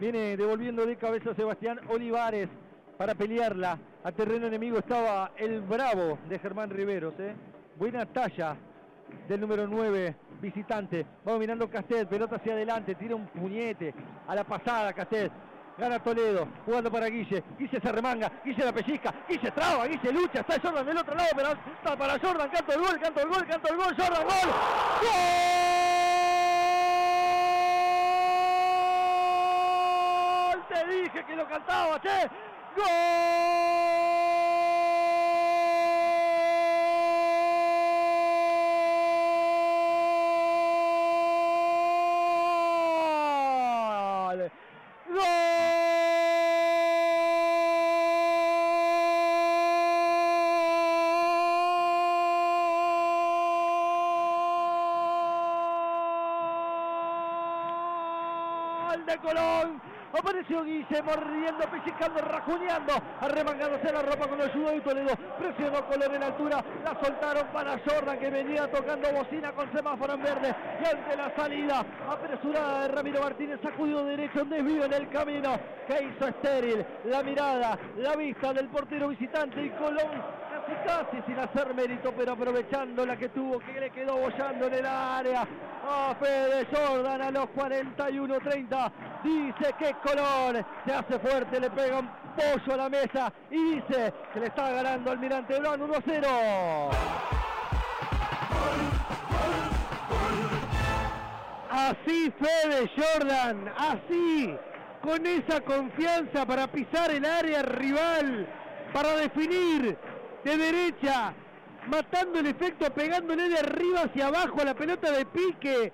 Viene devolviendo de cabeza Sebastián Olivares para pelearla. A terreno enemigo estaba el bravo de Germán Riveros. ¿eh? Buena talla del número 9 visitante. Vamos mirando Castet, pelota hacia adelante, tira un puñete a la pasada Castet. Gana Toledo, jugando para Guille. Guille se remanga, Guille la pellizca, Guille traba, Guille lucha, está Jordan del otro lado, pero está para Jordan, canto el gol, canto el gol, canto el gol, Jordan, gol. ¡Gol! Dije que lo cantaba, che. ¡Gol de Colón! Apareció Guille mordiendo, pellizcando, rajuneando, arremangándose la ropa con el ayuda de Toledo. Presionó Colón en altura, la soltaron para Jordan que venía tocando bocina con semáforo en verde. Y ante la salida apresurada de Ramiro Martínez, sacudió derecho, un desvío en el camino que hizo estéril la mirada, la vista del portero visitante y Colón casi casi sin hacer mérito, pero aprovechando la que tuvo, que le quedó bollando en el área. A Fede Jordan a los 41-30. Dice que Colón se hace fuerte, le pega un pollo a la mesa y dice que le está ganando Almirante Brown 1 0. Así Fede Jordan, así, con esa confianza para pisar el área rival, para definir de derecha, matando el efecto, pegándole de arriba hacia abajo a la pelota de pique,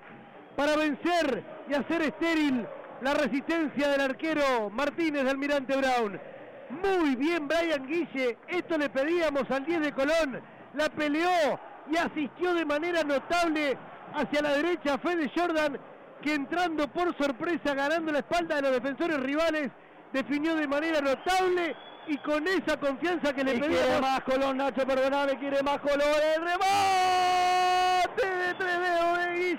para vencer y hacer estéril la resistencia del arquero Martínez de Almirante Brown. Muy bien Brian Guille, esto le pedíamos al 10 de Colón, la peleó y asistió de manera notable hacia la derecha Fede Jordan, que entrando por sorpresa, ganando la espalda de los defensores rivales, definió de manera notable y con esa confianza que le Y pedíamos. quiere más Colón, Nacho, perdoname, quiere más Colón. El tres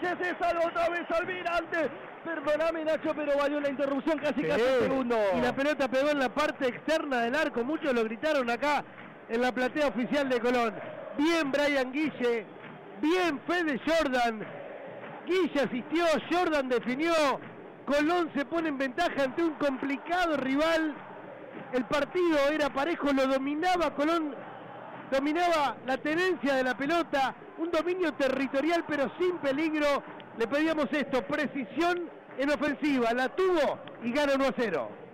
Guille, se salva otra vez Almirante. Perdoname, Nacho, pero valió la interrupción casi casi un segundo. Y la pelota pegó en la parte externa del arco, muchos lo gritaron acá en la platea oficial de Colón. Bien Brian Guille, bien Fede Jordan. Guille asistió, Jordan definió, Colón se pone en ventaja ante un complicado rival. El partido era parejo, lo dominaba Colón, dominaba la tenencia de la pelota, un dominio territorial pero sin peligro. Le pedíamos esto, precisión en ofensiva, la tuvo y ganó 1 a 0.